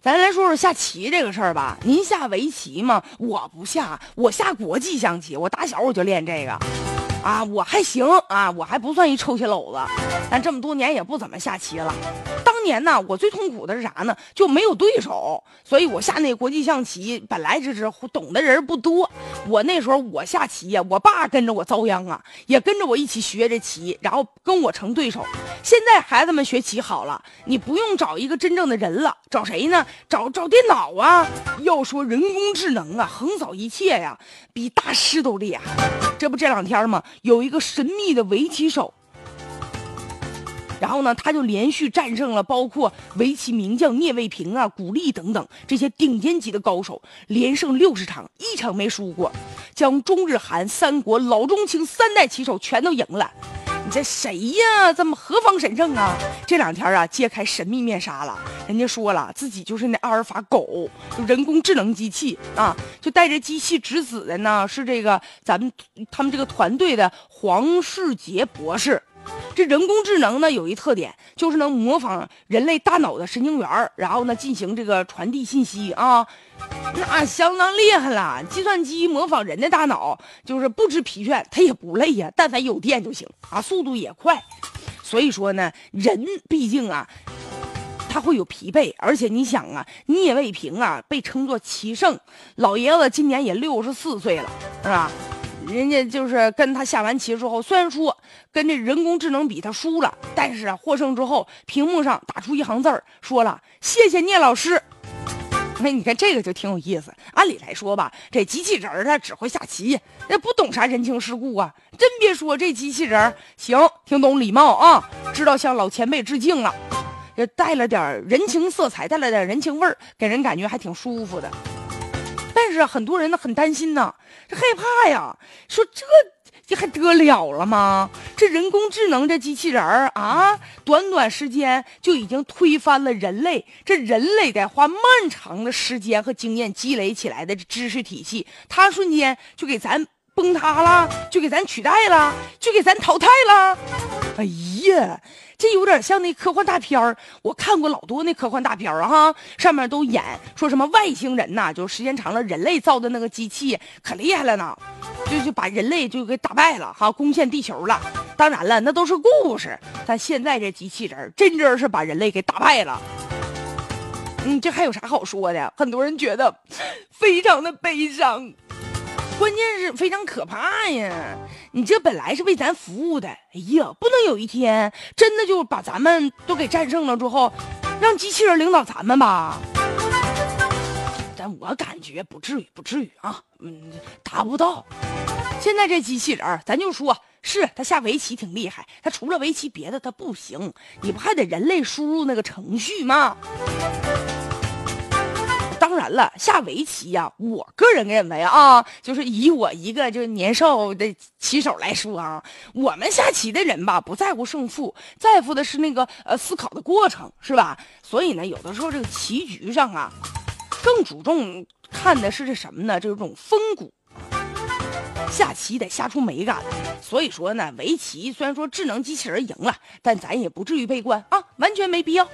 咱来说说下棋这个事儿吧。您下围棋吗？我不下，我下国际象棋。我打小我就练这个，啊，我还行啊，我还不算一臭棋篓子，但这么多年也不怎么下棋了。当年呢，我最痛苦的是啥呢？就没有对手，所以我下那国际象棋本来就是懂的人不多。我那时候我下棋呀，我爸跟着我遭殃啊，也跟着我一起学这棋，然后跟我成对手。现在孩子们学棋好了，你不用找一个真正的人了，找谁呢？找找电脑啊！要说人工智能啊，横扫一切呀，比大师都厉害。这不这两天吗？有一个神秘的围棋手。然后呢，他就连续战胜了包括围棋名将聂卫平啊、古力等等这些顶尖级的高手，连胜六十场，一场没输过，将中日韩三国老中青三代棋手全都赢了。你这谁呀？这么何方神圣啊？这两天啊，揭开神秘面纱了。人家说了，自己就是那阿尔法狗，就人工智能机器啊，就带着机器直子的呢，是这个咱们他们这个团队的黄世杰博士。这人工智能呢，有一特点，就是能模仿人类大脑的神经元然后呢进行这个传递信息啊，那相当厉害了。计算机模仿人的大脑，就是不知疲倦，它也不累呀，但凡有电就行啊，速度也快。所以说呢，人毕竟啊，他会有疲惫，而且你想啊，聂卫平啊被称作棋圣，老爷子今年也六十四岁了，是吧？人家就是跟他下完棋之后，虽然说跟这人工智能比他输了，但是啊，获胜之后，屏幕上打出一行字儿，说了谢谢聂老师。那，你看这个就挺有意思。按理来说吧，这机器人儿他只会下棋，那不懂啥人情世故啊。真别说，这机器人儿行，挺懂礼貌啊，知道向老前辈致敬了，也带了点人情色彩，带了点人情味儿，给人感觉还挺舒服的。但是很多人呢很担心呢，这害怕呀，说这这还得了了吗？这人工智能这机器人儿啊，短短时间就已经推翻了人类，这人类得花漫长的时间和经验积累起来的知识体系，它瞬间就给咱崩塌了，就给咱取代了，就给咱淘汰了。哎呀。呀！这有点像那科幻大片儿，我看过老多那科幻大片儿，哈，上面都演说什么外星人呐，就时间长了，人类造的那个机器可厉害了呢，就就把人类就给打败了，哈，攻陷地球了。当然了，那都是故事，但现在这机器人真真是把人类给打败了。嗯，这还有啥好说的？很多人觉得非常的悲伤。关键是非常可怕呀！你这本来是为咱服务的，哎呀，不能有一天真的就把咱们都给战胜了之后，让机器人领导咱们吧？但我感觉不至于，不至于啊，嗯，达不到。现在这机器人，咱就说是他下围棋挺厉害，他除了围棋别的他不行，你不还得人类输入那个程序吗？了，下围棋呀，我个人认为啊，就是以我一个就是年少的棋手来说啊，我们下棋的人吧，不在乎胜负，在乎的是那个呃思考的过程，是吧？所以呢，有的时候这个棋局上啊，更注重看的是这什么呢？这种风骨。下棋得下出美感。所以说呢，围棋虽然说智能机器人赢了，但咱也不至于悲观啊，完全没必要。